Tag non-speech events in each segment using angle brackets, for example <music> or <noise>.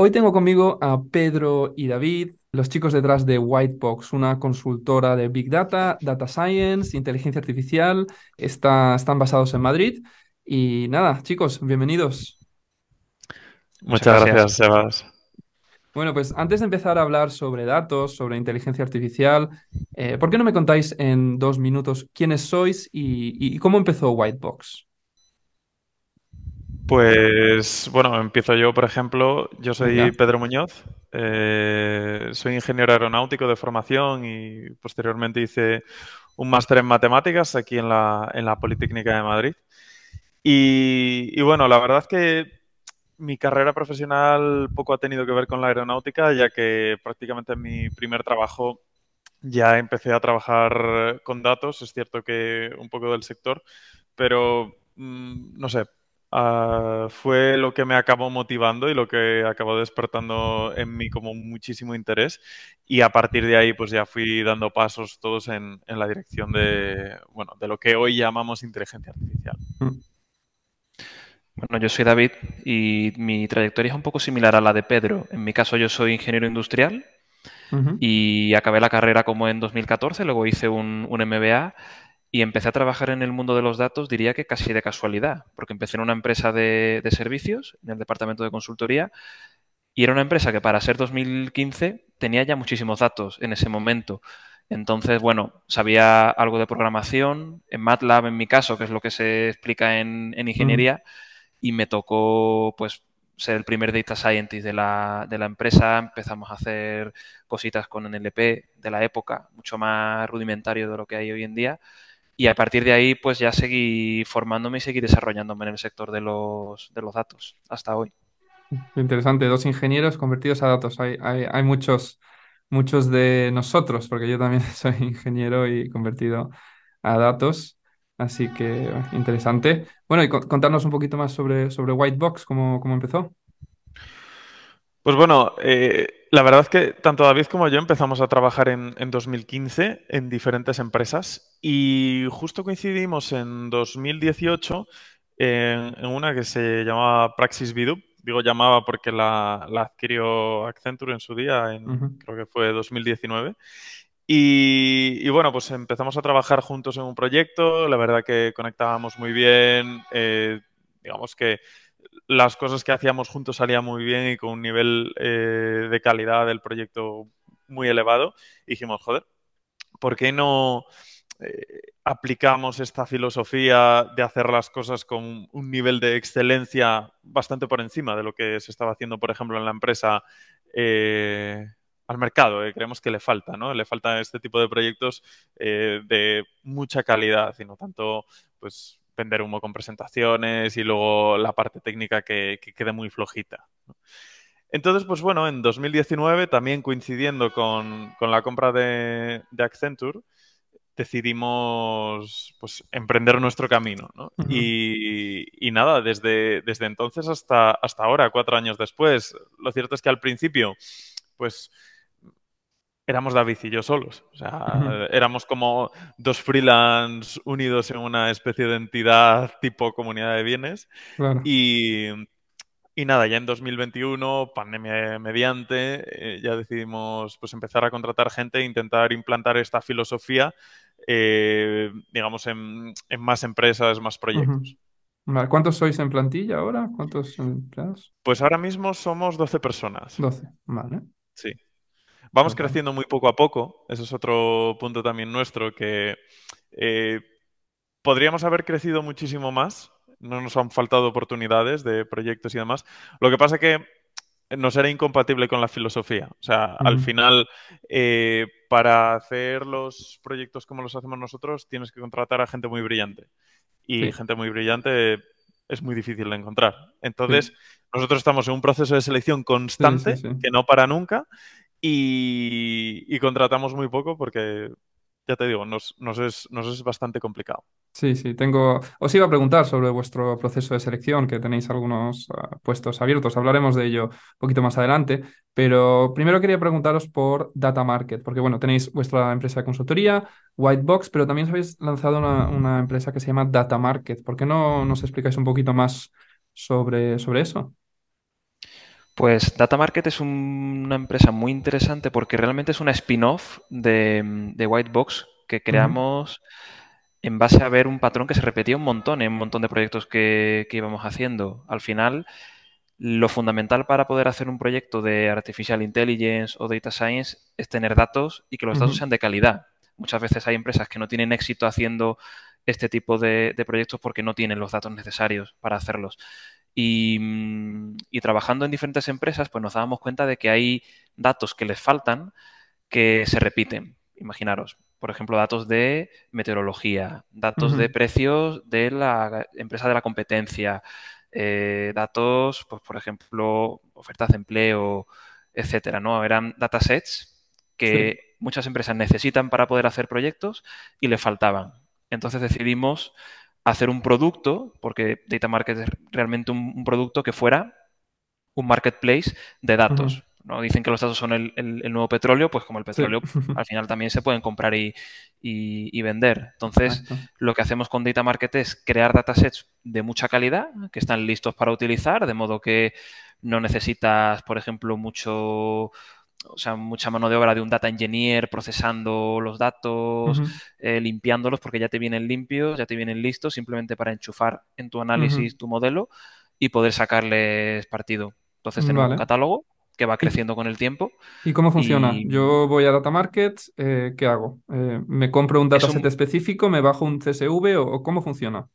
Hoy tengo conmigo a Pedro y David, los chicos detrás de Whitebox, una consultora de Big Data, Data Science, inteligencia artificial. Está- están basados en Madrid. Y nada, chicos, bienvenidos. Muchas Muchas gracias. Sebas. Bueno, pues antes de empezar a hablar sobre datos, sobre inteligencia artificial, eh, ¿por qué no me contáis en dos minutos quiénes sois y, y cómo empezó Whitebox? Pues bueno, empiezo yo, por ejemplo. Yo soy Venga. Pedro Muñoz, eh, soy ingeniero aeronáutico de formación y posteriormente hice un máster en matemáticas aquí en la, en la Politécnica de Madrid. Y, y bueno, la verdad que mi carrera profesional poco ha tenido que ver con la aeronáutica, ya que prácticamente en mi primer trabajo ya empecé a trabajar con datos. Es cierto que un poco del sector, pero mm, no sé, ah, fue lo que me acabó motivando y lo que acabó despertando en mí como muchísimo interés. Y a partir de ahí, pues ya fui dando pasos todos en, en la dirección de, bueno, de lo que hoy llamamos inteligencia artificial. Mm, Bueno, yo soy David y mi trayectoria es un poco similar a la de Pedro. En mi caso, yo soy ingeniero industrial y acabé la carrera como en 2014, luego hice un, un MBA y empecé a trabajar en el mundo de los datos, diría que casi de casualidad, porque empecé en una empresa de, de servicios, en el departamento de consultoría, y era una empresa que para ser 2015 tenía ya muchísimos datos en ese momento. Entonces, bueno, sabía algo de programación, en MATLAB en mi caso, que es lo que se explica en, en mm, ingeniería, y me tocó pues ser el primer data scientist de la, de la empresa. Empezamos a hacer cositas con NLP de la época, mucho más rudimentario de lo que hay hoy en día. Y a partir de ahí, pues ya seguí formándome y seguí desarrollándome en el sector de los, de los datos hasta hoy. Interesante, dos ingenieros convertidos a datos. Hay, hay, hay muchos, muchos de nosotros, porque yo también <laughs> soy ingeniero y convertido a datos. Así que interesante. Bueno, y con- contarnos un poquito más sobre, sobre Whitebox, cómo, cómo empezó. Pues bueno, eh, la verdad es que tanto David como yo empezamos a trabajar en, en 2015 en diferentes empresas y justo coincidimos en 2018 en, en una que se llamaba Praxis Vidup. Digo llamaba porque la, la adquirió Accenture en su día, en, creo que fue 2019. Y, y bueno, pues empezamos a trabajar juntos en un proyecto. La verdad que conectábamos muy bien. eh, digamos que las cosas que hacíamos juntos salían muy bien y con un nivel eh, de calidad del proyecto muy elevado. Y dijimos, joder, ¿por qué no eh, aplicamos esta filosofía de hacer las cosas con un nivel de excelencia bastante por encima de lo que se estaba haciendo, por ejemplo, en la empresa eh, al mercado? eh? Creemos que le falta, ¿no? Le falta este tipo de proyectos de mucha calidad y no tanto, pues, vender humo con presentaciones y luego la parte técnica que, que quede muy flojita. Entonces, pues bueno, en 2019, también coincidiendo con, la compra de Accenture, decidimos pues, emprender nuestro camino, ¿no? Y, y nada, desde, desde entonces hasta, hasta ahora, cuatro años después, lo cierto es que al principio, pues éramos David y yo solos. O sea, éramos como dos freelance unidos en una especie de entidad tipo comunidad de bienes. Claro. Y, y nada, ya en 2021, pandemia mediante, eh, ya decidimos pues empezar a contratar gente e intentar implantar esta filosofía, eh, digamos, en, en más empresas, más proyectos. ¿Cuántos sois en plantilla ahora? ¿Cuántos empleados? Pues ahora mismo somos 12 personas. 12. Vale. Sí. Vamos creciendo muy poco a poco. Ese es otro punto también nuestro que eh, podríamos haber crecido muchísimo más. No nos han faltado oportunidades de proyectos y demás. Lo que pasa que nos era incompatible con la filosofía. O sea, al final, eh, para hacer los proyectos como los hacemos nosotros, tienes que contratar a gente muy brillante. Y Sí, gente muy brillante es muy difícil de encontrar. sí, Entonces, nosotros estamos en un proceso de selección constante sí. que no para nunca y, y contratamos muy poco porque, ya te digo, nos, es, bastante complicado. Sí, sí, tengo. Os iba a preguntar sobre vuestro proceso de selección, que tenéis algunos ah, puestos abiertos. Hablaremos de ello un poquito más adelante, pero primero quería preguntaros por Data Market, porque bueno, tenéis vuestra empresa de consultoría, Whitebox, pero también habéis lanzado una, empresa que se llama Data Market. ¿Por qué no nos explicáis un poquito más sobre eso? Pues Data Market es una empresa muy interesante porque realmente es una spin-off de, de Whitebox que creamos en base a ver un patrón que se repetía un montón en un montón de proyectos que, íbamos haciendo. Al final, lo fundamental para poder hacer un proyecto de Artificial Intelligence o Data Science es tener datos y que los datos sean de calidad. Muchas veces hay empresas que no tienen éxito haciendo este tipo de, proyectos porque no tienen los datos necesarios para hacerlos. Y, mm, y, trabajando en diferentes empresas, pues nos dábamos cuenta de que hay datos que les faltan que se repiten. Imaginaros, por ejemplo, datos de meteorología, datos de precios de la empresa de la competencia, eh, datos, pues, por ejemplo, ofertas de empleo, etcétera, ¿no? Eran datasets que muchas empresas necesitan para poder hacer proyectos y le faltaban. Entonces decidimos hacer un producto, porque Data Market es realmente un, producto que fuera un marketplace de datos. ¿no? Dicen que los datos son el, nuevo petróleo, pues como el petróleo <laughs> al final también se pueden comprar y, vender. Entonces, lo que hacemos con Data Market es crear datasets de mucha calidad, que están listos para utilizar, de modo que no necesitas, por ejemplo, mucho o sea, mucha mano de obra de un data engineer procesando los datos, eh, limpiándolos, porque ya te vienen limpios, ya te vienen listos, simplemente para enchufar en tu análisis tu modelo y poder sacarles partido. Entonces tenemos un catálogo que va creciendo con el tiempo. ¿Y cómo funciona? Yo voy a Data Market, eh, ¿qué hago? Eh, ¿Me compro un dataset específico, me bajo un CSV o, cómo funciona?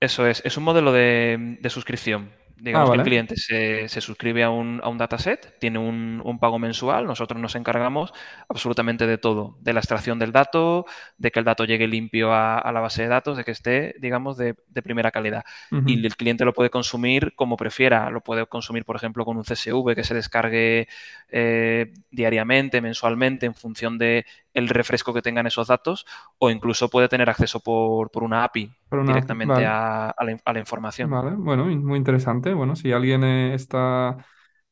Eso es, es un modelo de suscripción. Digamos ah, que el cliente se, suscribe a un, a un, dataset, tiene un, pago mensual, nosotros nos encargamos absolutamente de todo, de la extracción del dato, de que el dato llegue limpio a, la base de datos, de que esté, digamos, de, primera calidad. Y el cliente lo puede consumir como prefiera, lo puede consumir, por ejemplo, con un CSV que se descargue eh, diariamente, mensualmente, en función de el refresco que tengan esos datos, o incluso puede tener acceso por, una API directamente a, la, información. Vale, bueno, muy interesante. Bueno, si alguien eh, está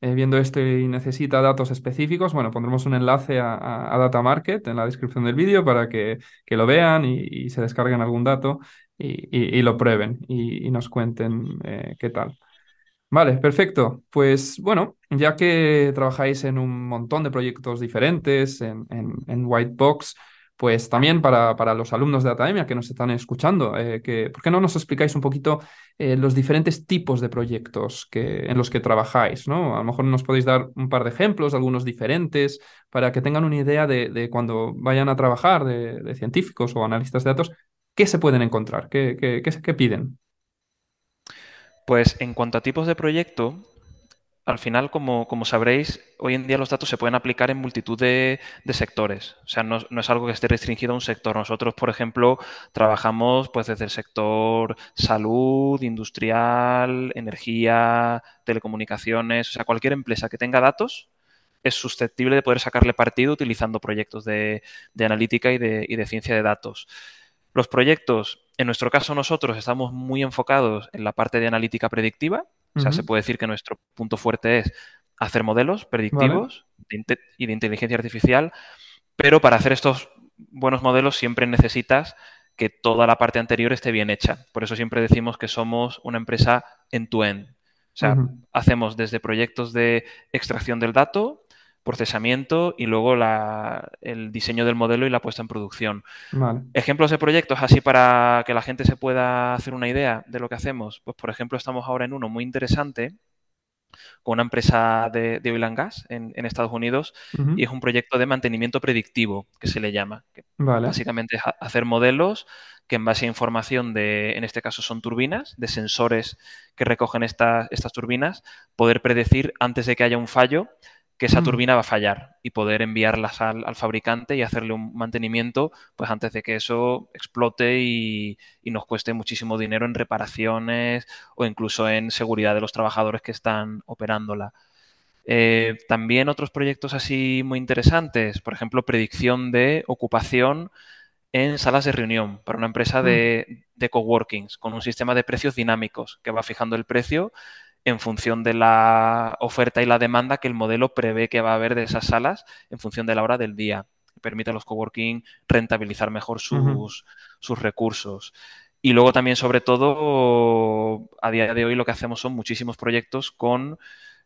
eh, viendo esto y necesita datos específicos, bueno, pondremos un enlace a, Data Market en la descripción del vídeo para que, lo vean y, se descarguen algún dato y, lo prueben y, nos cuenten eh, qué tal. Vale, perfecto. Pues bueno, ya que trabajáis en un montón de proyectos diferentes en, en, Whitebox, pues también para, para, los alumnos de Academia que nos están escuchando, eh, que, ¿por qué no nos explicáis un poquito eh, los diferentes tipos de proyectos que, en los que trabajáis? ¿no? A lo mejor nos podéis dar un par de ejemplos, algunos diferentes, para que tengan una idea de, cuando vayan a trabajar de, científicos o analistas de datos, qué se pueden encontrar, qué, qué, qué piden. Pues en cuanto a tipos de proyecto, al final, como, sabréis, hoy en día los datos se pueden aplicar en multitud de, sectores. O sea, no, es algo que esté restringido a un sector. Nosotros, por ejemplo, trabajamos pues, desde el sector salud, industrial, energía, telecomunicaciones. O sea, cualquier empresa que tenga datos es susceptible de poder sacarle partido utilizando proyectos de, analítica y de, y de ciencia de datos. Los proyectos, en nuestro caso nosotros estamos muy enfocados en la parte de analítica predictiva, o sea, se puede decir que nuestro punto fuerte es hacer modelos predictivos y de inteligencia artificial, pero para hacer estos buenos modelos siempre necesitas que toda la parte anterior esté bien hecha. Por eso siempre decimos que somos una empresa end-to-end. O sea, hacemos desde proyectos de extracción del dato procesamiento y luego el diseño del modelo y la puesta en producción. Ejemplos de proyectos así para que la gente se pueda hacer una idea de lo que hacemos. Pues por ejemplo estamos ahora en uno muy interesante con una empresa de, oil and gas en, Estados Unidos y es un proyecto de mantenimiento predictivo que se le llama. Básicamente es hacer modelos que en base a información de, en este caso son turbinas, de sensores que recogen estas turbinas, poder predecir antes de que haya un fallo que esa mm. turbina va a fallar y poder enviarlas al, fabricante y hacerle un mantenimiento pues antes de que eso explote y, nos cueste muchísimo dinero en reparaciones o incluso en seguridad de los trabajadores que están operándola. Eh, también otros proyectos así muy interesantes, por ejemplo, predicción de ocupación en salas de reunión para una empresa de, mm. de coworkings con un sistema de precios dinámicos que va fijando el precio en función de la oferta y la demanda que el modelo prevé que va a haber de esas salas en función de la hora del día. Permite a los coworking rentabilizar mejor sus, sus recursos. Y luego también, sobre todo, a día de hoy lo que hacemos son muchísimos proyectos con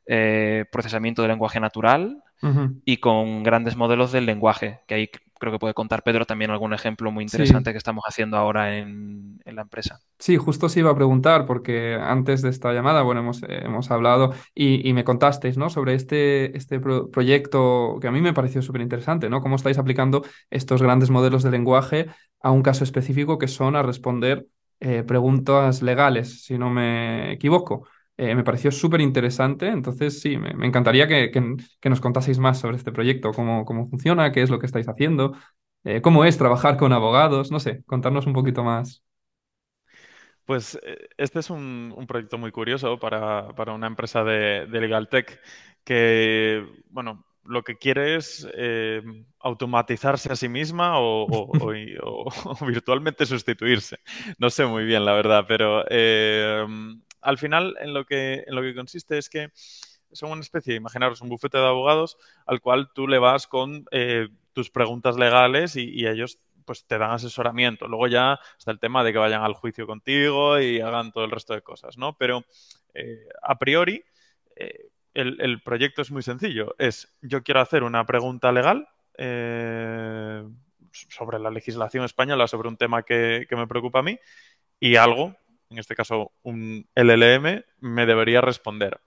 eh, procesamiento de lenguaje natural y con grandes modelos del lenguaje, que ahí creo que puede contar Pedro también algún ejemplo muy interesante Sí. que estamos haciendo ahora en, en la empresa. Sí, justo se iba a preguntar, porque antes de esta llamada, bueno, hemos, hemos hablado y, y me contasteis, ¿no? Sobre este, este pro- proyecto que a mí me pareció súper interesante, ¿no? Cómo estáis aplicando estos grandes modelos de lenguaje a un caso específico que son a responder eh, preguntas legales, si no me equivoco. Eh, me pareció súper interesante, entonces sí, me, encantaría que, que- nos contaseis más sobre este proyecto, cómo, cómo funciona, qué es lo que estáis haciendo, eh, cómo es trabajar con abogados, no sé, contarnos un poquito más. Pues eh, este es un, un proyecto muy curioso para, para una empresa de, Legal Tech que, bueno, lo que quiere es automatizarse a sí misma o, <laughs> o- virtualmente sustituirse. No sé muy bien, la verdad, pero al final en lo que, en lo que consiste es que son una especie, imaginaros, un bufete de abogados al cual tú le vas con eh, tus preguntas legales y, ellos pues te dan asesoramiento. Luego ya está el tema de que vayan al juicio contigo y hagan todo el resto de cosas, ¿no? Pero eh, a priori eh, el, proyecto es muy sencillo. Es yo quiero hacer una pregunta legal eh, sobre la legislación española, sobre un tema que me preocupa a mí y algo, en este caso un LLM, me debería responder.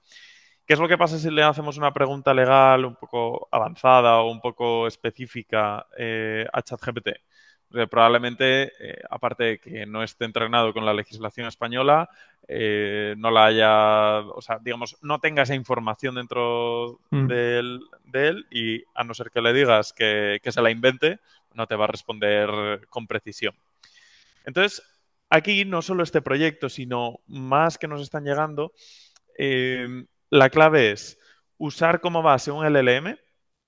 ¿Qué es lo que pasa si le hacemos una pregunta legal un poco avanzada o un poco específica eh, a ChatGPT? Porque probablemente, eh, aparte de que no esté entrenado con la legislación española, eh, no la haya, o sea, digamos, no tenga esa información dentro Mm, del- de él y a no ser que le digas que, que se la invente, no te va a responder con precisión. Entonces, aquí no solo este proyecto, sino más que nos están llegando, eh, la clave es usar como base un LLM,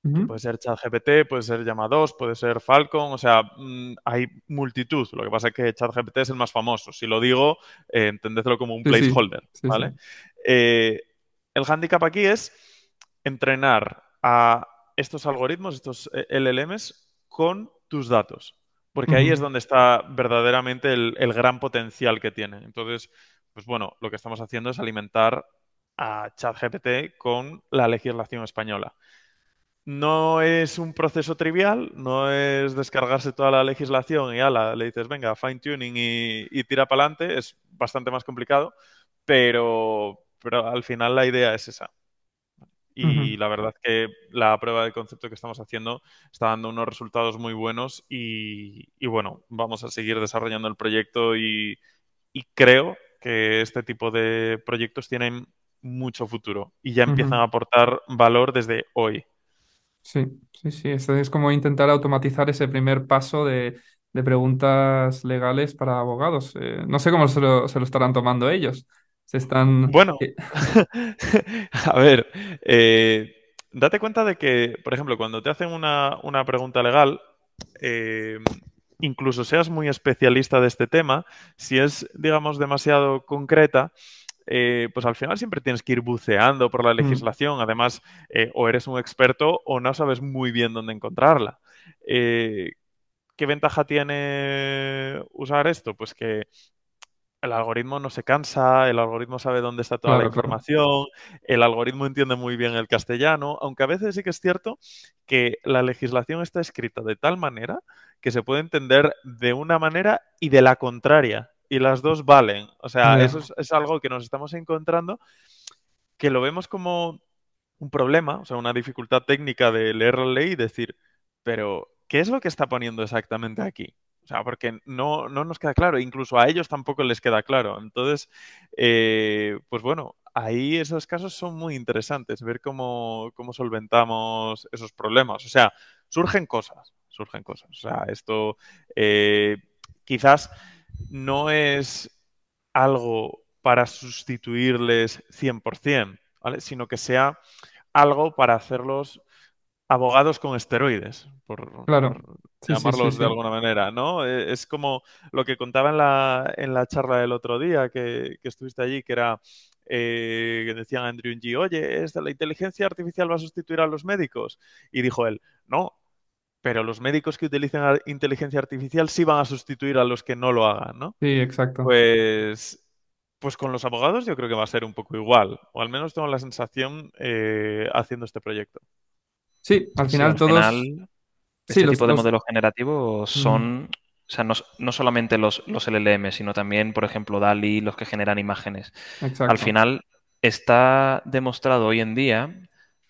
que puede ser ChatGPT, puede ser Llama 2, puede ser Falcon, o sea, mm, hay multitud. Lo que pasa es que ChatGPT es el más famoso. Si lo digo, eh, entendedlo como un Sí, placeholder, sí, sí. ¿vale? Eh, el handicap aquí es entrenar a estos algoritmos, estos eh, LLMs, con tus datos. Porque ahí es donde está verdaderamente el, el gran potencial que tiene. Entonces, pues bueno, lo que estamos haciendo es alimentar a ChatGPT con la legislación española. No es un proceso trivial, no es descargarse toda la legislación y ala, le dices, venga, fine tuning y, y tira para adelante, es bastante más complicado, pero, pero al final la idea es esa. Y la verdad que la prueba de concepto que estamos haciendo está dando unos resultados muy buenos y, y bueno, vamos a seguir desarrollando el proyecto y, y creo que este tipo de proyectos tienen mucho futuro y ya empiezan a aportar valor desde hoy. Sí, sí, sí. Esto es como intentar automatizar ese primer paso de, de preguntas legales para abogados. Eh, no sé cómo se lo, se lo estarán tomando ellos. Se están... Bueno, eh, <laughs> a ver, eh, date cuenta de que, por ejemplo, cuando te hacen una, una pregunta legal, eh, incluso seas muy especialista de este tema, si es, digamos, demasiado concreta, eh, pues al final siempre tienes que ir buceando por la mm, legislación. Además, eh, o eres un experto o no sabes muy bien dónde encontrarla. Eh, ¿qué ventaja tiene usar esto? Pues que el algoritmo no se cansa, el algoritmo sabe dónde está toda la claro. información, el algoritmo entiende muy bien el castellano, aunque a veces sí que es cierto que la legislación está escrita de tal manera que se puede entender de una manera y de la contraria, y las dos valen. O sea, eso es, es algo que nos estamos encontrando, que lo vemos como un problema, o sea, una dificultad técnica de leer la ley y decir, pero ¿qué es lo que está poniendo exactamente aquí? O sea, porque no, no nos queda claro, incluso a ellos tampoco les queda claro. Entonces, eh, pues bueno, ahí esos casos son muy interesantes, ver cómo, cómo solventamos esos problemas. O sea, surgen cosas, surgen cosas. O sea, esto eh, quizás no es algo para sustituirles 100%, ¿vale? Sino que sea algo para hacerlos abogados con esteroides, por, claro. por Sí, sí, sí, llamarlos de alguna manera, ¿no? Eh, Es como lo que contaba en la, en la charla del otro día que, que estuviste allí, que era eh, que decían a Andrew Ng, oye, ¿esta, ¿la inteligencia artificial va a sustituir a los médicos? Y dijo él, no, pero los médicos que utilicen inteligencia artificial sí van a sustituir a los que no lo hagan, ¿no? Sí, exacto. Pues Pues con los abogados yo creo que va a ser un poco igual, o al menos tengo la sensación eh, haciendo este proyecto. Sí, al Sí, final al todos... final, Sí, este los, tipo de los- modelos generativos son, o sea, no, no solamente los, los LLM, sino también, por ejemplo, DALI, los que generan imágenes. Al final está demostrado hoy en día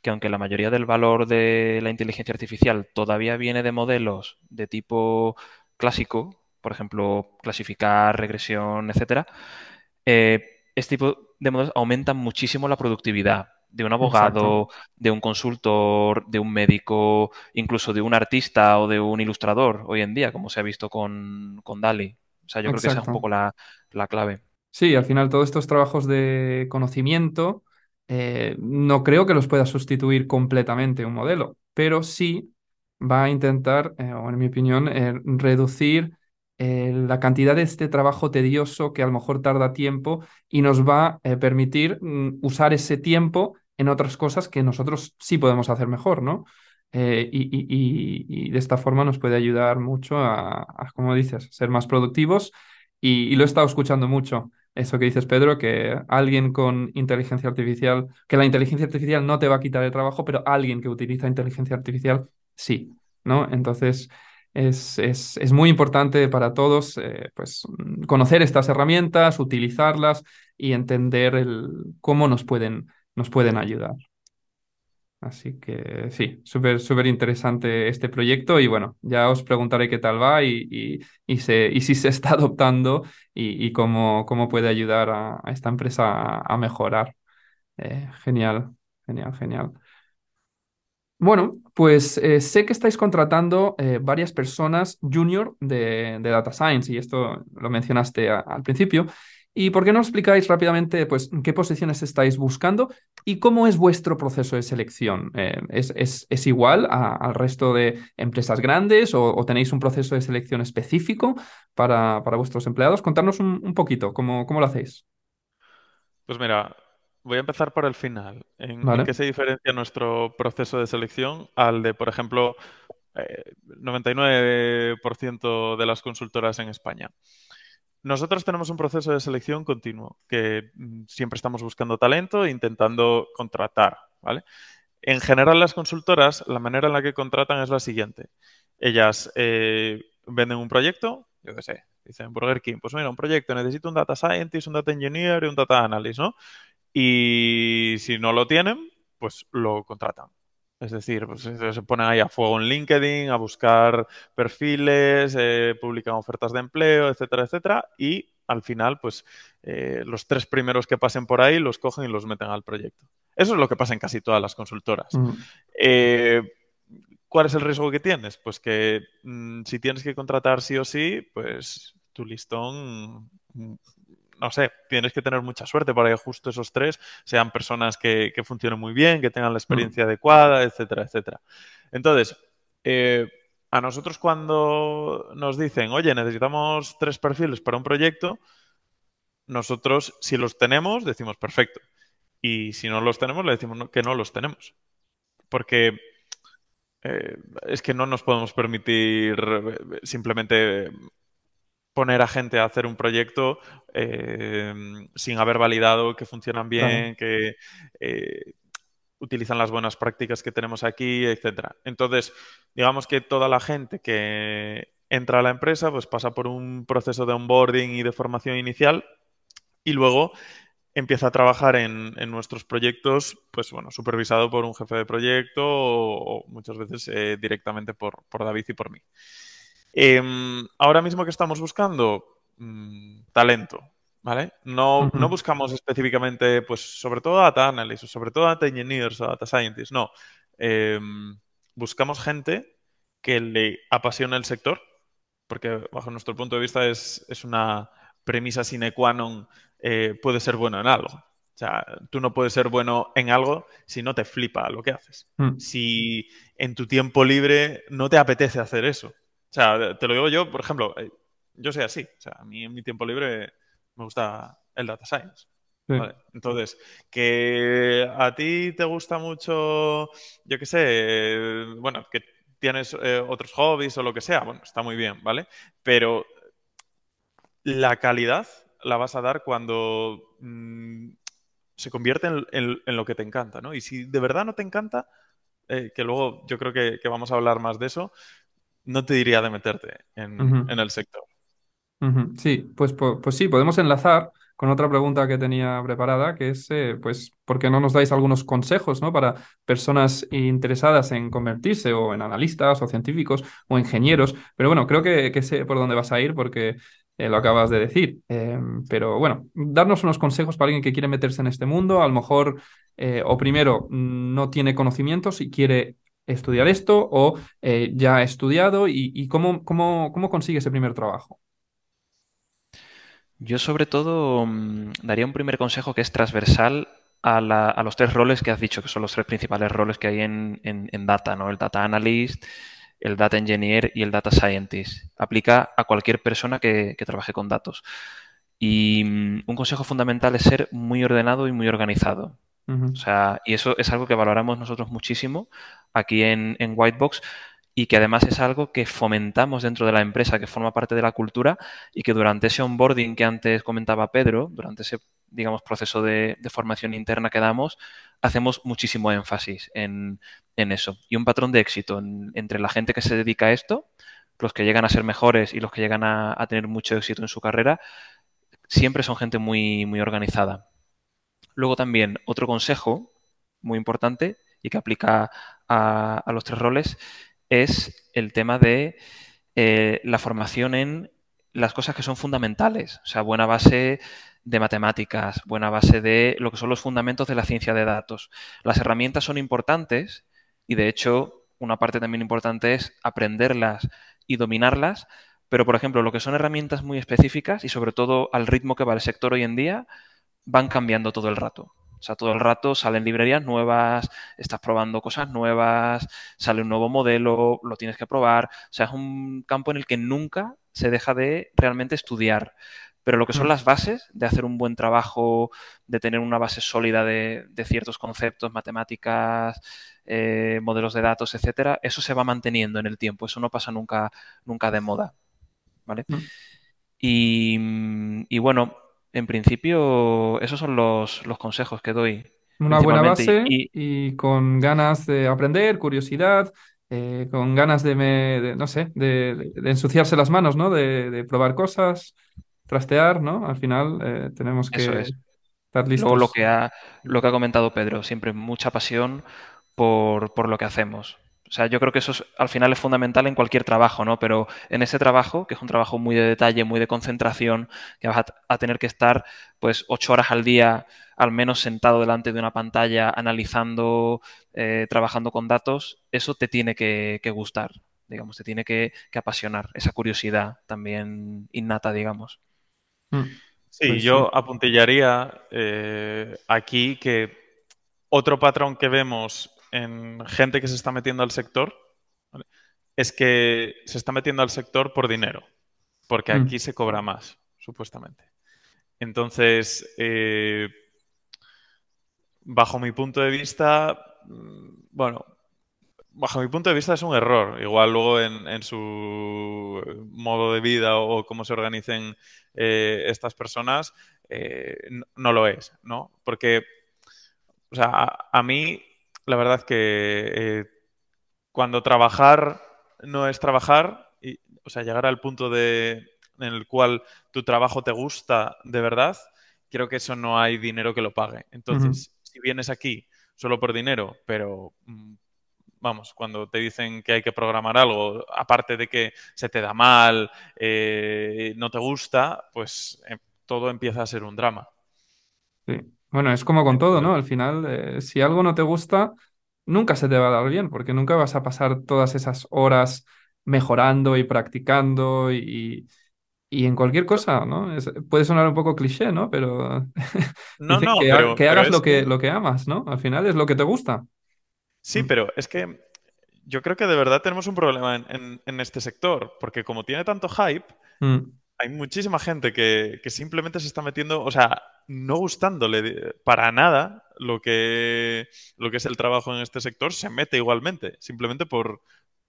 que aunque la mayoría del valor de la inteligencia artificial todavía viene de modelos de tipo clásico, por ejemplo, clasificar, regresión, etcétera, eh, este tipo de modelos aumentan muchísimo la productividad de un Exacto. abogado, de un consultor, de un médico, incluso de un artista o de un ilustrador hoy en día, como se ha visto con, con DALI. O sea, yo creo que esa es un poco la, la clave. Sí, al final todos estos trabajos de conocimiento eh, no creo que los pueda sustituir completamente un modelo, pero sí va a intentar, eh, o en mi opinión, eh, reducir la cantidad de este trabajo tedioso que a lo mejor tarda tiempo y nos va a permitir mm, usar ese tiempo en otras cosas que nosotros sí podemos hacer mejor, ¿no? Eh, y, y- y- de esta forma nos puede ayudar mucho a, a, como dices, ser más productivos. Y, lo he estado escuchando mucho eso que dices, Pedro, que alguien con inteligencia artificial, que la inteligencia artificial no te va a quitar el trabajo, pero alguien que utiliza inteligencia artificial, sí, ¿no? Entonces, es, es, es muy importante para todos, eh, pues, conocer estas herramientas, utilizarlas y entender el, cómo nos pueden, nos pueden ayudar. Así que sí, súper, súper interesante este proyecto y bueno, ya os preguntaré qué tal va y, y, y, se, y si se <laughs> está adoptando y, cómo, cómo puede ayudar a, esta empresa a, mejorar. Eh, genial, genial, genial. Bueno, pues eh, sé que estáis contratando eh, varias personas junior de, de Data Science y esto lo mencionaste al principio. ¿Y por qué no explicáis rápidamente pues, qué posiciones estáis buscando y cómo es vuestro proceso de selección? Eh, ¿es, es- es igual a- al resto de empresas grandes o, o tenéis un proceso de selección específico para, para vuestros empleados? Contarnos un, un poquito cómo, cómo lo hacéis. Pues mira, voy a empezar por el final. ¿En, qué se diferencia nuestro proceso de selección al de, por ejemplo, eh, 99% de las consultoras en España? Nosotros tenemos un proceso de selección continuo, que mm, siempre estamos buscando talento e intentando contratar, ¿vale? En general, las consultoras, la manera en la que contratan es la siguiente. Ellas eh, venden un proyecto, yo qué sé, dicen Burger King, pues mira, un proyecto, necesito un data scientist, un data engineer y un data analyst, ¿no? Y si no lo tienen, pues lo contratan. Es decir, pues se ponen ahí a fuego en LinkedIn, a buscar perfiles, eh, publican ofertas de empleo, etcétera, etcétera, y al final, pues eh, los tres primeros que pasen por ahí los cogen y los meten al proyecto. Eso es lo que pasa en casi todas las consultoras. Mm, Eh, ¿cuál es el riesgo que tienes? Pues que mm, si tienes que contratar sí o sí, pues tu listón, mm, no sé, tienes que tener mucha suerte para que justo esos tres sean personas que, que funcionen muy bien, que tengan la experiencia adecuada, etcétera, etcétera. Entonces, eh, a nosotros cuando nos dicen, oye, necesitamos tres perfiles para un proyecto, nosotros si los tenemos, decimos perfecto. Y si no los tenemos, le decimos que no los tenemos. Porque eh, es que no nos podemos permitir eh, simplemente poner a gente a hacer un proyecto eh, sin haber validado que funcionan bien, que eh, utilizan las buenas prácticas que tenemos aquí, etcétera. Entonces, digamos que toda la gente que entra a la empresa pues pasa por un proceso de onboarding y de formación inicial y luego empieza a trabajar en, en nuestros proyectos, pues bueno, supervisado por un jefe de proyecto o, o muchas veces eh, directamente por, por David y por mí. Em, ahora mismo que estamos buscando Mm, talento, ¿vale? No, buscamos específicamente, pues, sobre todo data analysts, o sobre todo data engineers o data scientists, no. Em, buscamos gente que le apasione el sector, porque bajo nuestro punto de vista es, es una premisa sine qua non, eh, puede ser bueno en algo. O sea, tú no puedes ser bueno en algo si no te flipa lo que haces. Mm, Si en tu tiempo libre no te apetece hacer eso. O sea, te lo digo yo, por ejemplo, eh, yo soy así. O sea, a mí en mi tiempo libre me gusta el data science. sí. ¿vale? Entonces, que a ti te gusta mucho, yo qué sé, eh, bueno, que tienes eh, otros hobbies o lo que sea, bueno, está muy bien, ¿vale? Pero la calidad la vas a dar cuando mm, se convierte en, lo que te encanta, ¿no? Y si de verdad no te encanta, eh, que luego yo creo que, vamos a hablar más de eso, no te diría de meterte en, el sector. Sí, pues, pues, sí, podemos enlazar con otra pregunta que tenía preparada, que es, eh, pues, ¿por qué no nos dais algunos consejos, ¿no? Para personas interesadas en convertirse o en analistas o científicos o ingenieros. Pero bueno, creo que, que sé por dónde vas a ir porque eh, lo acabas de decir. Em, pero bueno, darnos unos consejos para alguien que quiere meterse en este mundo, a lo mejor, eh, o primero, no tiene conocimientos y quiere estudiar esto, o ya ha estudiado y, cómo, cómo, cómo consigue ese primer trabajo. Yo sobre todo mm, daría un primer consejo que es transversal a, los tres roles que has dicho, que son los tres principales roles que hay en, data, ¿no? El data analyst, el data engineer y el data scientist. Aplica a cualquier persona que, trabaje con datos. Y mm, un consejo fundamental es ser muy ordenado y muy organizado. O sea, y eso es algo que valoramos nosotros muchísimo aquí en, Whitebox y que además es algo que fomentamos dentro de la empresa, que forma parte de la cultura y que durante ese onboarding que antes comentaba Pedro, durante ese, digamos, proceso de, formación interna que damos, hacemos muchísimo énfasis en, eso. Y un patrón de éxito entre la gente que se dedica a esto, los que llegan a ser mejores y los que llegan a, tener mucho éxito en su carrera, siempre son gente muy, muy organizada. Luego también otro consejo muy importante y que aplica a, los tres roles es el tema de eh, la formación en las cosas que son fundamentales, o sea, buena base de matemáticas, buena base de lo que son los fundamentos de la ciencia de datos. Las herramientas son importantes y de hecho una parte también importante es aprenderlas y dominarlas, pero por ejemplo lo que son herramientas muy específicas y sobre todo al ritmo que va el sector hoy en día, van cambiando todo el rato. O sea, todo el rato salen librerías nuevas, estás probando cosas nuevas, sale un nuevo modelo, lo tienes que probar. O sea, es un campo en el que nunca se deja de realmente estudiar. Pero lo que son mm. las bases de hacer un buen trabajo, de tener una base sólida de, ciertos conceptos, matemáticas, eh, modelos de datos, etcétera, eso se va manteniendo en el tiempo. Eso no pasa nunca, nunca de moda. ¿Vale? Mm. Y, y, bueno, en principio, esos son los, consejos que doy. Una buena base y, con ganas de aprender, curiosidad, eh, con ganas de, no sé, de, ensuciarse las manos, ¿no? De, probar cosas, trastear, ¿no? Al final eh, tenemos que estar listos. Luego lo que ha, lo que ha comentado Pedro, siempre mucha pasión por, por lo que hacemos. O sea, yo creo que eso al final es fundamental en cualquier trabajo, ¿no? Pero en ese trabajo, que es un trabajo muy de detalle, muy de concentración, que vas a, tener que estar pues ocho horas al día al menos sentado delante de una pantalla, analizando, eh, trabajando con datos, eso te tiene que, gustar, digamos, te tiene que, apasionar, esa curiosidad también innata, digamos. Mm. Sí, pues yo apuntillaría eh, aquí que otro patrón que vemos en gente que se está metiendo al sector es que se está metiendo al sector por dinero, porque mm. aquí se cobra más, supuestamente. Entonces, eh, bajo mi punto de vista, mm, bueno, bajo mi punto de vista es un error. Igual luego en, su modo de vida o, cómo se organicen eh, estas personas, eh, no, lo es, ¿no? Porque, o sea, a mí la verdad que eh, cuando trabajar no es trabajar, y, o sea, llegar al punto de, en el cual tu trabajo te gusta de verdad, creo que eso no hay dinero que lo pague. Entonces, si vienes aquí solo por dinero, pero mm, vamos, cuando te dicen que hay que programar algo, aparte de que se te da mal, eh, no te gusta, pues eh, todo empieza a ser un drama. Sí. Bueno, es como con todo, ¿no? Al final, eh, si algo no te gusta, nunca se te va a dar bien, porque nunca vas a pasar todas esas horas mejorando y practicando y, y en cualquier cosa, ¿no? puede sonar un poco cliché, ¿no? Pero <laughs> no, no, que, hagas lo, que, lo que amas, ¿no? Al final es lo que te gusta. Sí, mm. pero es que yo creo que de verdad tenemos un problema en, este sector, porque como tiene tanto hype, mm. hay muchísima gente que, que simplemente se está metiendo, o sea, no gustándole para nada lo que, lo que es el trabajo en este sector, se mete igualmente, simplemente por,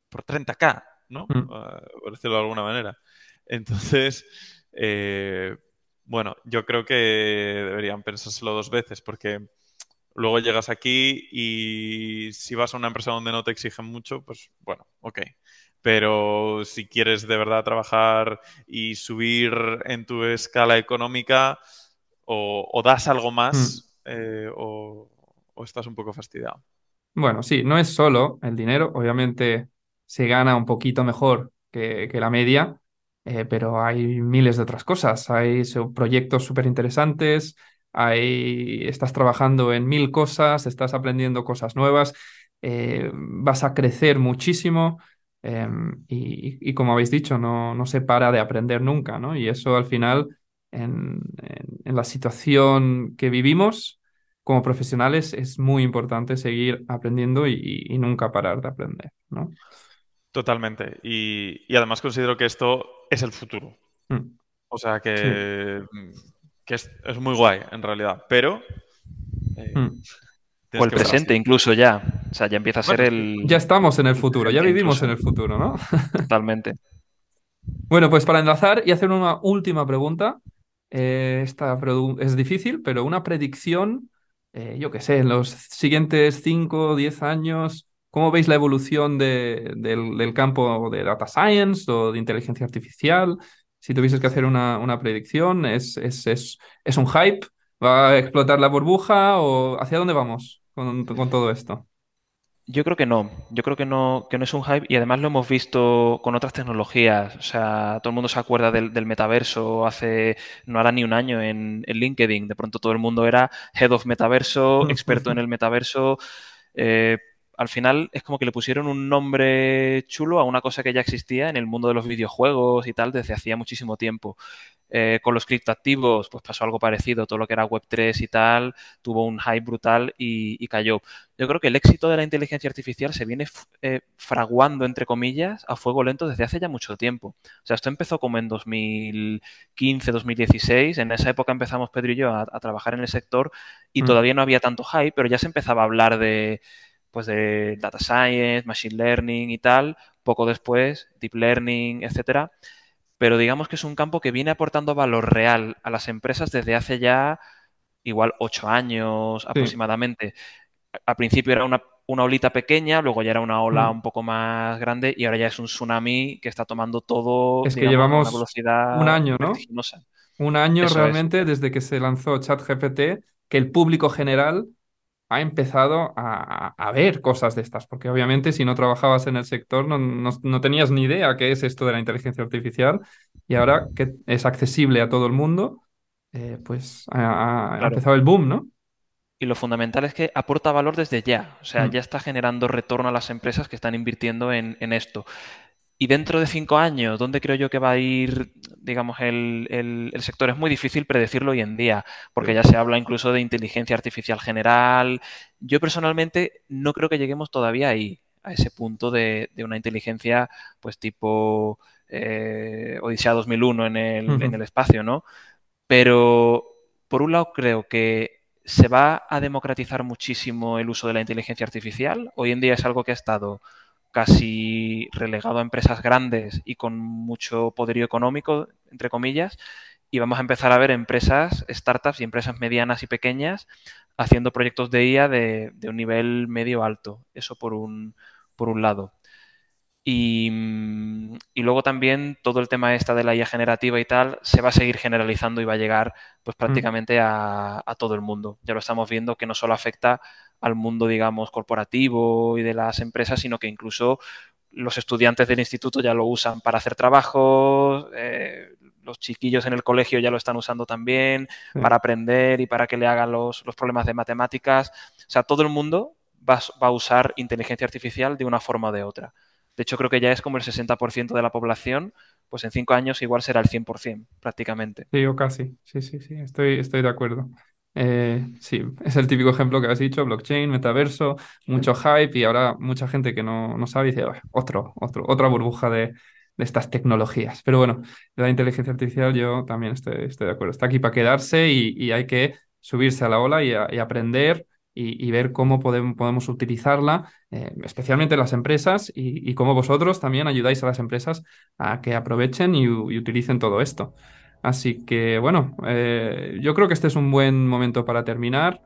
por 30k, ¿no? Mm. Ah, por decirlo de alguna manera. Entonces, eh, Bueno, yo creo que deberían pensárselo dos veces porque luego llegas aquí y si vas a una empresa donde no te exigen mucho, pues bueno, ok. Pero si quieres de verdad trabajar y subir en tu escala económica, o, o das algo más Mm. eh, o, o estás un poco fastidiado. Bueno, sí, no es solo el dinero, obviamente se gana un poquito mejor que, que la media, eh, pero hay miles de otras cosas. Hay proyectos súper interesantes, hay, estás trabajando en mil cosas, estás aprendiendo cosas nuevas, eh, vas a crecer muchísimo y, y como habéis dicho, no, no se para de aprender nunca, ¿no? Y eso al final, en en- en la situación que vivimos como profesionales es muy importante seguir aprendiendo y, y nunca parar de aprender, ¿no? Totalmente. Y, y además considero que esto es el futuro. Mm, O sea Sí. que, que es, es muy guay en realidad. Pero eh, Mm. O el presente así. incluso ya. O sea, ya empieza a ser Bueno, el, Ya estamos en el futuro, ya <laughs> vivimos incluso. en el futuro, ¿no? <laughs> Totalmente. Bueno, pues para enlazar y hacer una última pregunta, eh, es difícil, pero una predicción, eh, yo qué sé, en los siguientes 5 o 10 años, ¿cómo veis la evolución de- del, del campo de data science o de inteligencia artificial? Si tuvieses que hacer una, una predicción, ¿es, es, es, es un hype? ¿Va a explotar la burbuja o hacia dónde vamos con, con todo esto? Yo creo que no, yo creo que no, que no es un hype y además lo hemos visto con otras tecnologías. O sea, todo el mundo se acuerda del, del metaverso hace, no hará ni un año en, en LinkedIn. De pronto todo el mundo era head of metaverso, <laughs> experto en el metaverso. Eh, al final es como que le pusieron un nombre chulo a una cosa que ya existía en el mundo de los videojuegos y tal desde hacía muchísimo tiempo. Eh, con los criptoactivos, pues pasó algo parecido. Todo lo que era Web3 y tal tuvo un hype brutal y, y cayó. Yo creo que el éxito de la inteligencia artificial se viene eh, fraguando, entre comillas, a fuego lento desde hace ya mucho tiempo. O sea, esto empezó como en 2015, 2016. En esa época empezamos Pedro y yo a, a trabajar en el sector y Mm. todavía no había tanto hype, pero ya se empezaba a hablar de, pues de data science, machine learning y tal. Poco después, deep learning, etcétera. Pero digamos que es un campo que viene aportando valor real a las empresas desde hace ya igual ocho años Sí. aproximadamente al principio era una, una olita pequeña, luego ya era una ola Mm. un poco más grande y ahora ya es un tsunami que está tomando todo, Es que a una llevamos un velocidad año, ¿no? Un año Eso es. realmente desde que se lanzó ChatGPT, que el público general ha empezado a, a ver cosas de estas, porque obviamente si no trabajabas en el sector no, no- no tenías ni idea qué es esto de la inteligencia artificial y ahora que es accesible a todo el mundo, eh, pues ha, ha- ha Claro. empezado el boom, ¿no? Y lo fundamental es que aporta valor desde ya. O sea, Mm, ya está generando retorno a las empresas que están invirtiendo en, en esto. Y dentro de cinco años, ¿dónde creo yo que va a ir, digamos, el, el- el sector? Es muy difícil predecirlo hoy en día, porque ya se habla incluso de inteligencia artificial general. Yo personalmente no creo que lleguemos todavía ahí, a ese punto de, de una inteligencia, pues tipo eh, Odisea 2001 en el, en el espacio, ¿no? Pero por un lado creo que se va a democratizar muchísimo el uso de la inteligencia artificial. Hoy en día es algo que ha estado casi relegado a empresas grandes y con mucho poderío económico, entre comillas, y vamos a empezar a ver empresas, startups y empresas medianas y pequeñas haciendo proyectos de IA de, de un nivel medio alto. Eso por un, por un lado. Y, y, luego también todo el tema esta de la IA generativa y tal se va a seguir generalizando y va a llegar pues prácticamente a, a, todo el mundo. Ya lo estamos viendo que no solo afecta al mundo, digamos, corporativo y de las empresas, sino que incluso los estudiantes del instituto ya lo usan para hacer trabajos, eh, los chiquillos en el colegio ya lo están usando también sí. para aprender y para que le hagan los, los, problemas de matemáticas. O sea, todo el mundo va, va a usar inteligencia artificial de una forma o de otra. De hecho, creo que ya es como el 60% de la población, pues en cinco años igual será el 100% prácticamente. Sí, o casi. Sí, sí, sí, estoy, estoy de acuerdo. Eh, sí, es el típico ejemplo que has dicho, blockchain, metaverso, mucho hype y ahora mucha gente que no, no sabe dice, otro, otra burbuja de, de, estas tecnologías. Pero bueno, la inteligencia artificial yo también estoy, estoy de acuerdo. Está aquí para quedarse y, hay que subirse a la ola y, aprender y, ver cómo podemos, podemos utilizarla, eh, especialmente las empresas y, cómo vosotros también ayudáis a las empresas a que aprovechen y utilicen todo esto. Así que bueno, eh, yo creo que este es un buen momento para terminar.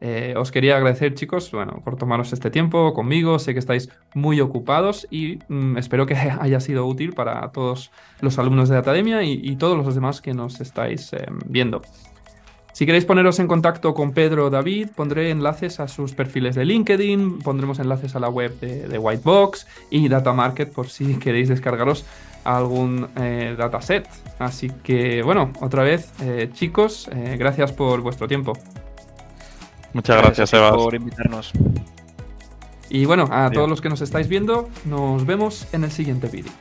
Eh, os quería agradecer, chicos, bueno, por tomaros este tiempo conmigo. Sé que estáis muy ocupados y mm, espero que <laughs> haya sido útil para todos los alumnos de la academia y, todos los demás que nos estáis em, viendo. Si queréis poneros en contacto con Pedro o David, pondré enlaces a sus perfiles de LinkedIn, pondremos enlaces a la web de, Whitebox y Data Market por si <laughs> queréis descargaros algún eh, dataset. Así que bueno, otra vez, eh, chicos, eh, gracias por vuestro tiempo. Muchas gracias, Eva. por invitarnos. Y bueno, a todos los que nos estáis viendo, nos vemos en el siguiente vídeo.